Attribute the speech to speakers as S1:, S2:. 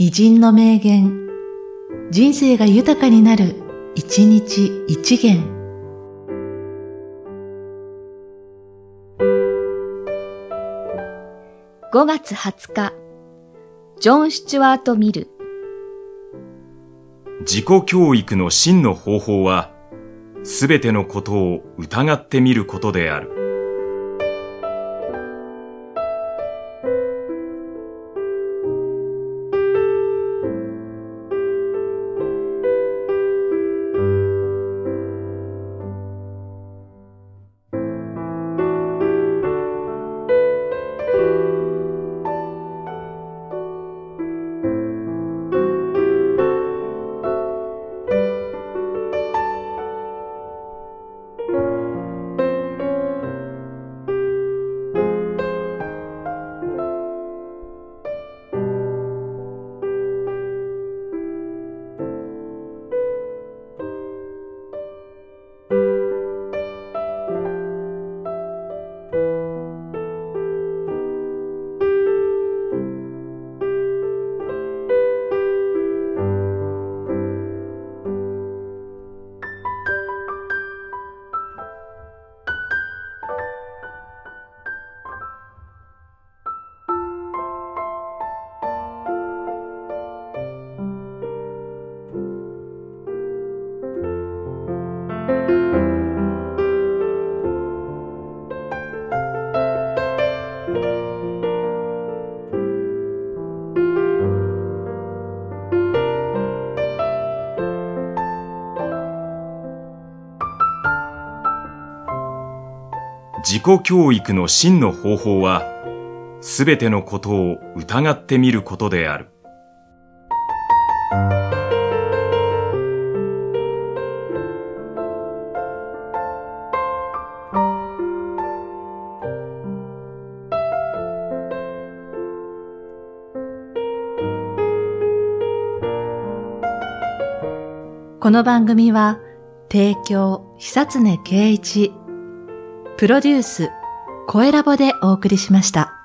S1: 偉人の名言、人生が豊かになる、一日一元。
S2: 5月20日、ジョン・スチュワート・ミル。
S3: 自己教育の真の方法は、すべてのことを疑ってみることである。自己教育の真の方法は、すべてのことを疑ってみることである。
S1: この番組は、提供、久常圭一、プロデュース、声ラボでお送りしました。